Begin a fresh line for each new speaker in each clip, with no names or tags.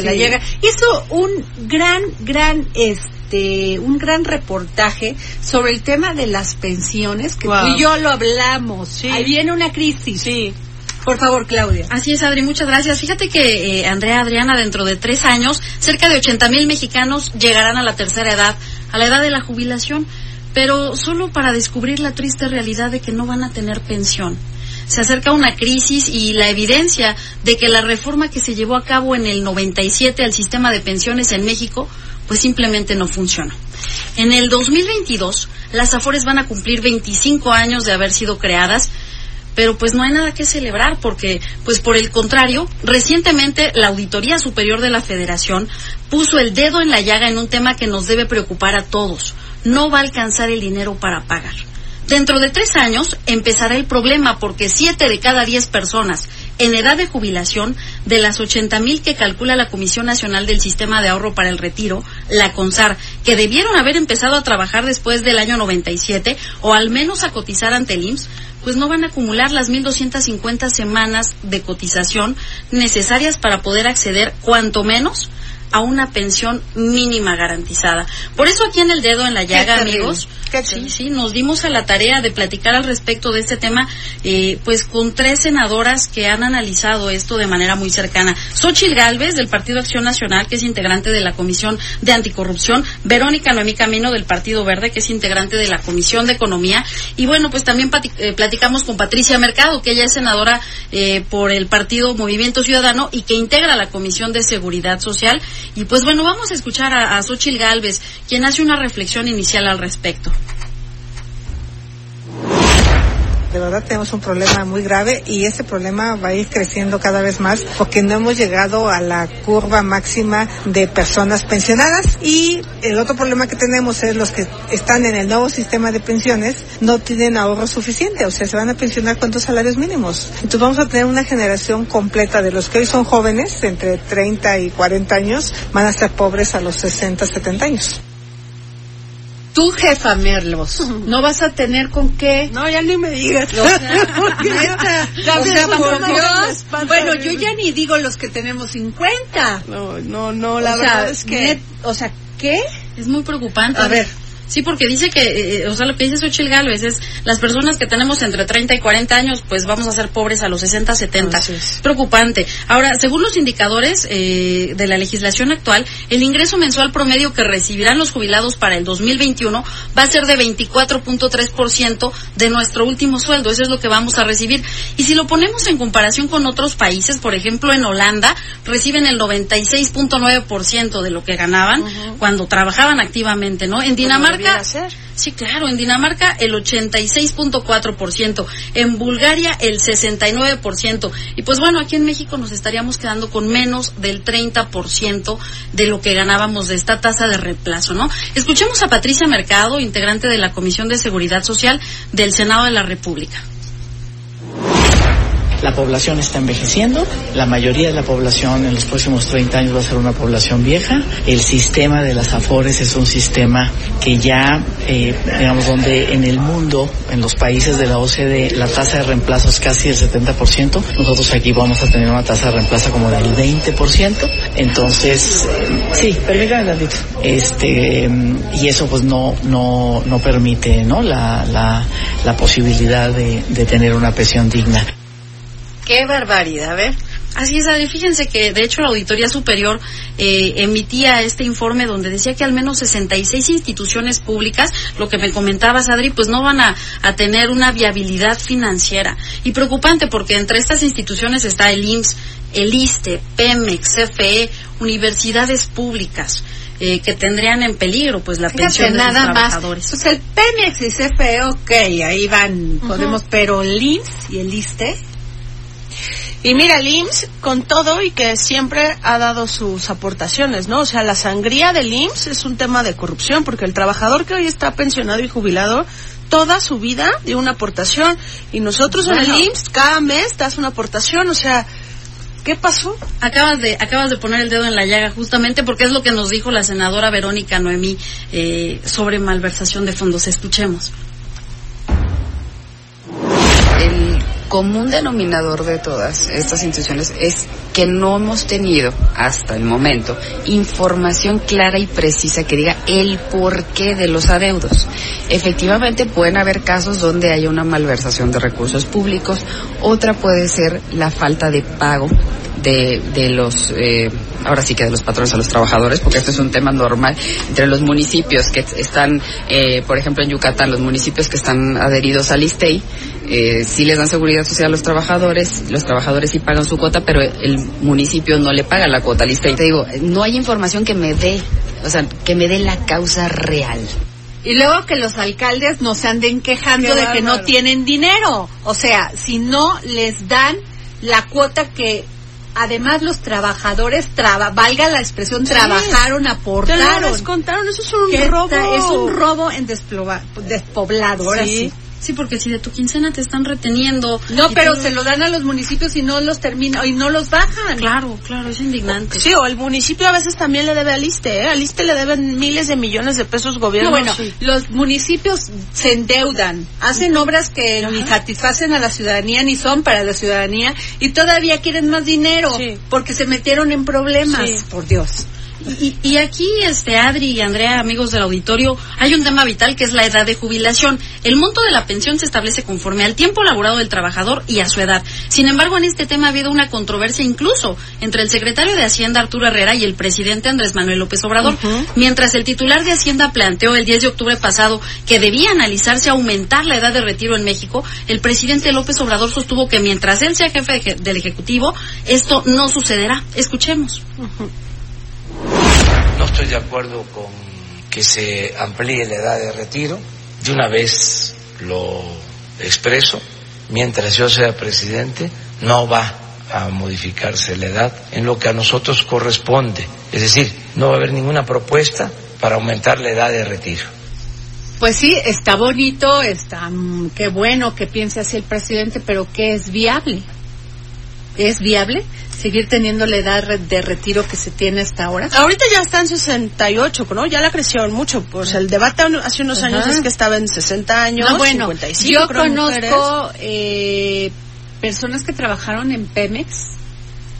La llega. Hizo un gran, gran, este, un gran reportaje sobre el tema de las pensiones, que
Wow.
tú y yo lo hablamos.
Sí.
Ahí viene una crisis.
Sí.
Por favor, Claudia.
Así es, Adri, muchas gracias. Fíjate que, eh, Andrea Adriana, dentro de tres años, cerca de 80 mil mexicanos llegarán a la tercera edad, a la edad de la jubilación, pero solo para descubrir la triste realidad de que no van a tener pensión. Se acerca una crisis y la evidencia de que la reforma que se llevó a cabo en el 97 al sistema de pensiones en México, pues simplemente no funciona. En el 2022, las AFORES van a cumplir 25 años de haber sido creadas, pero pues no hay nada que celebrar porque pues por el contrario recientemente la auditoría superior de la Federación puso el dedo en la llaga en un tema que nos debe preocupar a todos no va a alcanzar el dinero para pagar dentro de tres años empezará el problema porque siete de cada diez personas en edad de jubilación de las 80 mil que calcula la Comisión Nacional del Sistema de Ahorro para el Retiro, la CONSAR, que debieron haber empezado a trabajar después del año 97 o al menos a cotizar ante el IMSS, pues no van a acumular las 1.250 semanas de cotización necesarias para poder acceder cuanto menos a una pensión mínima garantizada. Por eso aquí en el dedo en la llaga, amigos,
qué
sí, sí, nos dimos a la tarea de platicar al respecto de este tema, eh, pues con tres senadoras que han analizado esto de manera muy cercana. Xochil Gálvez, del Partido Acción Nacional, que es integrante de la Comisión de Anticorrupción, Verónica Noemí Camino, del Partido Verde, que es integrante de la Comisión de Economía, y bueno, pues también eh, platicamos con Patricia Mercado, que ella es senadora eh, por el Partido Movimiento Ciudadano y que integra la Comisión de Seguridad Social. Y pues bueno, vamos a escuchar a, a Xochil Gálvez, quien hace una reflexión inicial al respecto.
De verdad tenemos un problema muy grave y ese problema va a ir creciendo cada vez más porque no hemos llegado a la curva máxima de personas pensionadas y el otro problema que tenemos es los que están en el nuevo sistema de pensiones no tienen ahorro suficiente, o sea, se van a pensionar con dos salarios mínimos. Entonces vamos a tener una generación completa de los que hoy son jóvenes, entre 30 y 40 años, van a ser pobres a los 60, 70 años.
Tú, jefa Merlos, ¿no vas a tener con qué?
No, ya ni me digas.
O sea, neta, o sea, por Dios. Bueno, yo ya ni digo los que tenemos 50.
No, no, no, la
o sea,
verdad es que...
net- o sea, ¿qué?
Es muy preocupante.
A ver.
Sí, porque dice que, eh, o sea, lo que dice Xochitl Gálvez es, las personas que tenemos entre 30 y 40 años, pues vamos a ser pobres a los 60, 70.
Así es.
Preocupante. Ahora, según los indicadores eh, de la legislación actual, el ingreso mensual promedio que recibirán los jubilados para el 2021 va a ser de 24.3% de nuestro último sueldo. Eso es lo que vamos a recibir. Y si lo ponemos en comparación con otros países, por ejemplo, en Holanda, reciben el 96.9% de lo que ganaban cuando trabajaban activamente, ¿no? En Dinamarca, Sí, claro, en Dinamarca el 86.4%, en Bulgaria el 69%, y pues bueno, aquí en México nos estaríamos quedando con menos del 30% de lo que ganábamos de esta tasa de reemplazo, ¿no? Escuchemos a Patricia Mercado, integrante de la Comisión de Seguridad Social del Senado de la República.
La población está envejeciendo, la mayoría de la población en los próximos 30 años va a ser una población vieja. El sistema de las AFORES es un sistema que ya, eh, digamos, donde en el mundo, en los países de la OCDE, la tasa de reemplazo es casi el 70%. Nosotros aquí vamos a tener una tasa de reemplazo como del 20%. Entonces, eh, sí, permítame tantito. Este, y eso pues no, no, no permite, ¿no? La, la, la posibilidad de, de tener una pensión digna.
Qué barbaridad, a ver.
Así es, Adri. Fíjense que, de hecho, la Auditoría Superior eh, emitía este informe donde decía que al menos 66 instituciones públicas, lo que me comentabas, Adri, pues no van a, a tener una viabilidad financiera. Y preocupante porque entre estas instituciones está el IMSS, el ISTE, PEMEX, CFE, universidades públicas. eh, que tendrían en peligro pues la
Fíjate
pensión de sus
nada más.
trabajadores.
Pues el Pemex y CFE, ok, ahí van, podemos, pero el IMSS y el ISTE.
Y mira, el IMSS con todo y que siempre ha dado sus aportaciones, ¿no? O sea, la sangría del IMSS es un tema de corrupción porque el trabajador que hoy está pensionado y jubilado toda su vida dio una aportación y nosotros en el. IMSS cada mes das una aportación, o sea, ¿qué pasó?
Acabas de, acabas de poner el dedo en la llaga justamente porque es lo que nos dijo la senadora Verónica Noemí eh, sobre malversación de fondos. Escuchemos.
Común denominador de todas estas instituciones es que no hemos tenido hasta el momento información clara y precisa que diga el porqué de los adeudos. Efectivamente pueden haber casos donde haya una malversación de recursos públicos, otra puede ser la falta de pago de, de los, eh, ahora sí que de los patrones a los trabajadores, porque esto es un tema normal entre los municipios que están, eh, por ejemplo en Yucatán, los municipios que están adheridos al ISTEI, eh, sí les dan seguridad social a los trabajadores, los trabajadores sí pagan su cuota, pero el municipio no le paga la cuota al ISTEI. Te digo, no hay información que me dé, o sea, que me dé la causa real.
Y luego que los alcaldes nos anden quejando
Qué
de que no tienen dinero. O sea, si no les dan la cuota que además los trabajadores, traba, valga la expresión, trabajaron,
Te lo
aportaron.
descontaron, eso es un robo.
Es un robo en desplova- despoblado, ahora
Sí.
sí.
Sí, porque si de tu quincena te están reteniendo.
No, pero se lo dan a los municipios y no los terminan, y no los bajan.
Claro, claro, es indignante.
Sí, o el municipio a veces también le debe al ISTE, ¿eh? Al ISTE le deben miles de millones de pesos gobierno.
No, bueno,
Sí.
los municipios se endeudan, hacen obras que ni satisfacen a la ciudadanía ni son para la ciudadanía y todavía quieren más dinero
Sí.
porque se metieron en problemas.
Sí.
Por Dios.
Y, y aquí, este, Adri y Andrea, amigos del auditorio, hay un tema vital que es la edad de jubilación. El monto de la pensión se establece conforme al tiempo laborado del trabajador y a su edad. Sin embargo, en este tema ha habido una controversia incluso entre el secretario de Hacienda, Arturo Herrera, y el presidente Andrés Manuel López Obrador. Mientras el titular de Hacienda planteó el 10 de octubre pasado que debía analizarse aumentar la edad de retiro en México, el presidente López Obrador sostuvo que mientras él sea jefe de- del Ejecutivo, esto no sucederá. Escuchemos.
No estoy de acuerdo con que se amplíe la edad de retiro. De una vez lo expreso. Mientras yo sea presidente, no va a modificarse la edad en lo que a nosotros corresponde. Es decir, no va a haber ninguna propuesta para aumentar la edad de retiro.
Pues sí, está bonito, está mm, qué bueno que piense así el presidente, pero ¿qué es viable? ¿Es viable seguir teniendo la edad de retiro que se tiene hasta ahora?
Ahorita ya está en 68, ¿no? Ya la crecieron mucho. Pues el debate hace unos años
Ajá.
es que estaba en 60 años,
No, bueno,
55,
yo
creo,
conozco eh, personas que trabajaron en Pemex,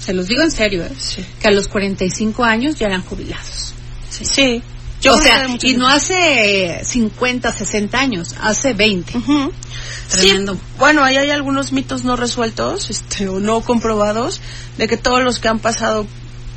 se los digo en serio, ¿eh?
Sí.
que a los 45 años ya eran jubilados.
Sí. Yo
o sea, y no hace 50, 60 años, hace 20.
Ujú.
Tremendo.
Sí, bueno, ahí hay algunos mitos no resueltos, este, o no comprobados, de que todos los que han pasado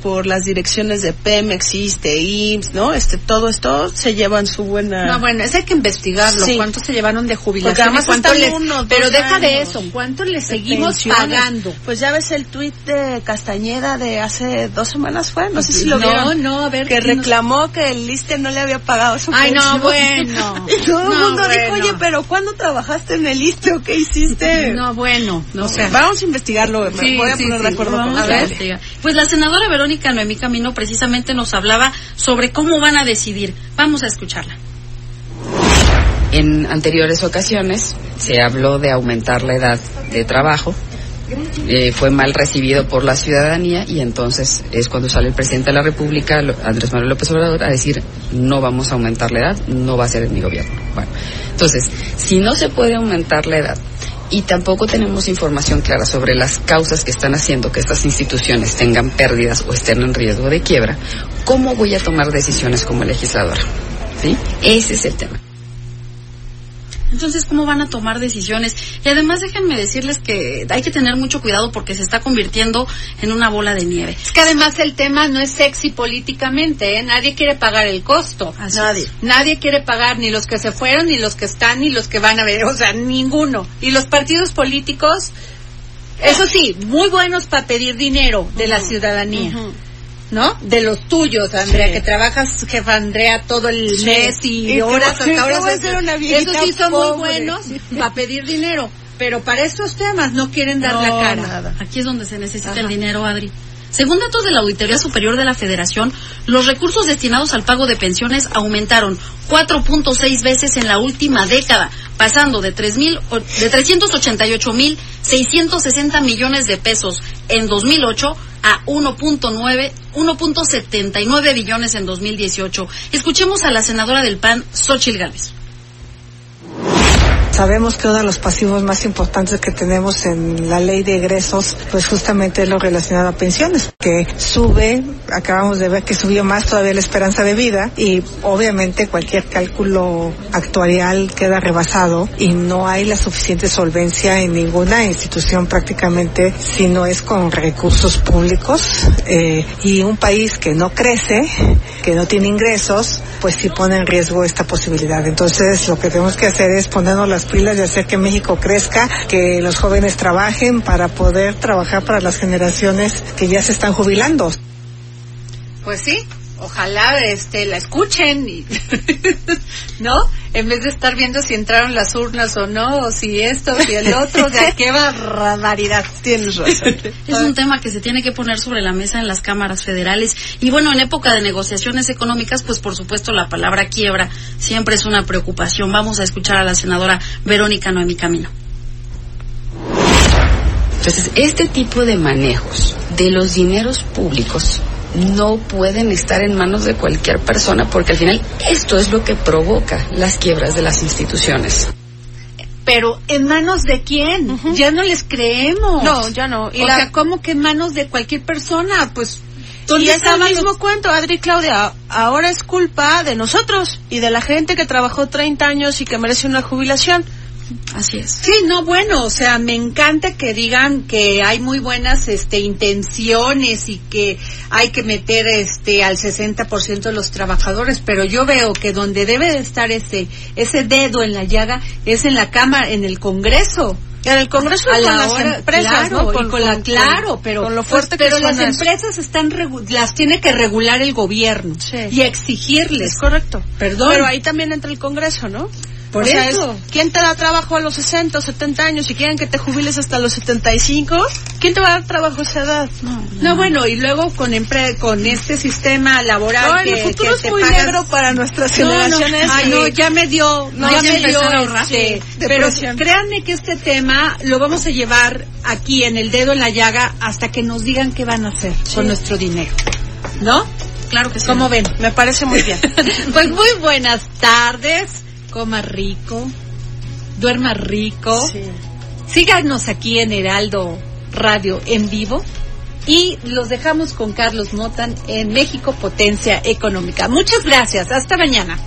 por las direcciones de Pemex, ISTE, IMSS, ¿no? Este, todo esto se llevan su buena...
No, bueno, eso hay que investigarlo.
Sí.
¿Cuánto se llevaron de jubilación? y ¿Cuánto
uno, dos
pero deja de eso. ¿Cuánto le seguimos
pensiones.
pagando?
Pues ya ves el tuit de Castañeda de hace dos semanas fue, no sé si lo
No,
vieron.
no, a ver,
Que reclamó que el ISTE no le había pagado su
Ay, no, bueno.
Y todo el
No,
mundo dijo, oye, pero ¿cuándo trabajaste en el ISTE o qué hiciste?
No, bueno, no sé.
vamos a investigarlo, me
Sí,
voy a
sí,
poner de acuerdo con
a ver,
Pues la senadora Verónica Noemí Camino precisamente nos hablaba sobre cómo van a decidir. Vamos a escucharla.
En anteriores ocasiones se habló de aumentar la edad de trabajo. Eh, fue mal recibido por la ciudadanía y entonces es cuando sale el presidente de la República, Andrés Manuel López Obrador, a decir no vamos a aumentar la edad, no va a ser en mi gobierno. Bueno, entonces, si no se puede aumentar la edad y tampoco tenemos información clara sobre las causas que están haciendo que estas instituciones tengan pérdidas o estén en riesgo de quiebra, ¿cómo voy a tomar decisiones como legisladora? ¿Sí? Ese es el tema.
Entonces, ¿cómo van a tomar decisiones? Y además déjenme decirles que hay que tener mucho cuidado porque se está convirtiendo en una bola de nieve.
Es que además el tema no es sexy políticamente, ¿eh? Nadie quiere pagar el costo.
Así
Nadie.
es.
Nadie quiere pagar ni los que se fueron, ni los que están, ni los que van a ver, o sea, ninguno. Y los partidos políticos, eso sí, muy buenos para pedir dinero de la ciudadanía, ¿no? De los tuyos, Andrea,
Sí.
que trabajas, jefa Andrea, todo el
Sí.
mes y,
Y
horas hasta horas.
una
Esos sí son muy buenos para pedir dinero. pero para estos temas no quieren dar la cara.
nada.
Aquí es donde se necesita
Ajá.
el dinero, Adri. Según datos de la Auditoría Superior de la Federación, los recursos destinados al pago de pensiones aumentaron 4.6 veces en la última década, pasando de 3.000 o- de 388.660 millones de pesos en 2008 a 1.9 1.79 billones en 2018. Escuchemos a la senadora del PAN, Xochil Gálvez.
Sabemos que uno de los pasivos más importantes que tenemos en la ley de egresos, pues justamente es lo relacionado a pensiones, que sube, acabamos de ver que subió más todavía la esperanza de vida y obviamente cualquier cálculo actuarial queda rebasado y no hay la suficiente solvencia en ninguna institución prácticamente si no es con recursos públicos eh, y un país que no crece, que no tiene ingresos, pues sí pone en riesgo esta posibilidad. Entonces lo que tenemos que hacer es ponernos las pilas y hacer que México crezca, que los jóvenes trabajen para poder trabajar para las generaciones que ya se están jubilando.
Pues sí, ojalá este la escuchen y ¿no? En vez de estar viendo si entraron las urnas o no, o si esto, si el otro, o sea, qué barbaridad.
Tienes razón.
Es un tema que se tiene que poner sobre la mesa en las cámaras federales. Y bueno, en época de negociaciones económicas, pues por supuesto la palabra quiebra siempre es una preocupación. Vamos a escuchar a la senadora Verónica Noemi Camino.
Entonces, este tipo de manejos de los dineros públicos no pueden estar en manos de cualquier persona porque al final esto es lo que provoca las quiebras de las instituciones.
Pero ¿en manos de quién? Ya no les creemos.
No, ya no. Y
o
la-
sea, ¿cómo que en manos de cualquier persona? Pues ¿dónde
Y es el mismo
los-
cuento, Adri y Claudia. Ahora es culpa de nosotros y de la gente que trabajó 30 años y que merece una jubilación.
Así es.
Sí, no, bueno, o sea, me encanta que digan que hay muy buenas este intenciones y que hay que meter este al 60% de los trabajadores, pero yo veo que donde debe de estar ese ese dedo en la llaga es en la Cámara, en el Congreso.
En el Congreso
a
con
la
las
hora-
empresas,
claro,
¿no?
y con, la claro, pero
con lo
pues,
fuerte que
pero las
eso.
empresas están las tiene que regular el gobierno
Sí.
y exigirles.
Es correcto.
Perdón.
Pero ahí también entra el Congreso, ¿no?
Por
O sea,
eso.
es, ¿Quién te da trabajo a los 60 o 70 años y quieren que te jubiles hasta los 75? ¿Quién te va a dar trabajo a esa edad?
No, bueno, y luego con empre- con este sistema laboral
No,
que,
el futuro
que
es
te
muy
pagas-
negro para nuestras
No, no,
generaciones.
ay, no, ya me dio,
No,
ya
ya
me dio, este, pero créanme que este tema lo vamos a llevar aquí en el dedo en la llaga hasta que nos digan qué van a hacer con nuestro dinero, ¿no?
Claro que sí.
¿Cómo ven?
Me parece muy bien.
Pues muy buenas tardes, coma rico, duerma rico.
Sí.
Síganos aquí en Heraldo Radio en vivo y los dejamos con Carlos Motan en México Potencia Económica. Muchas gracias. Hasta mañana.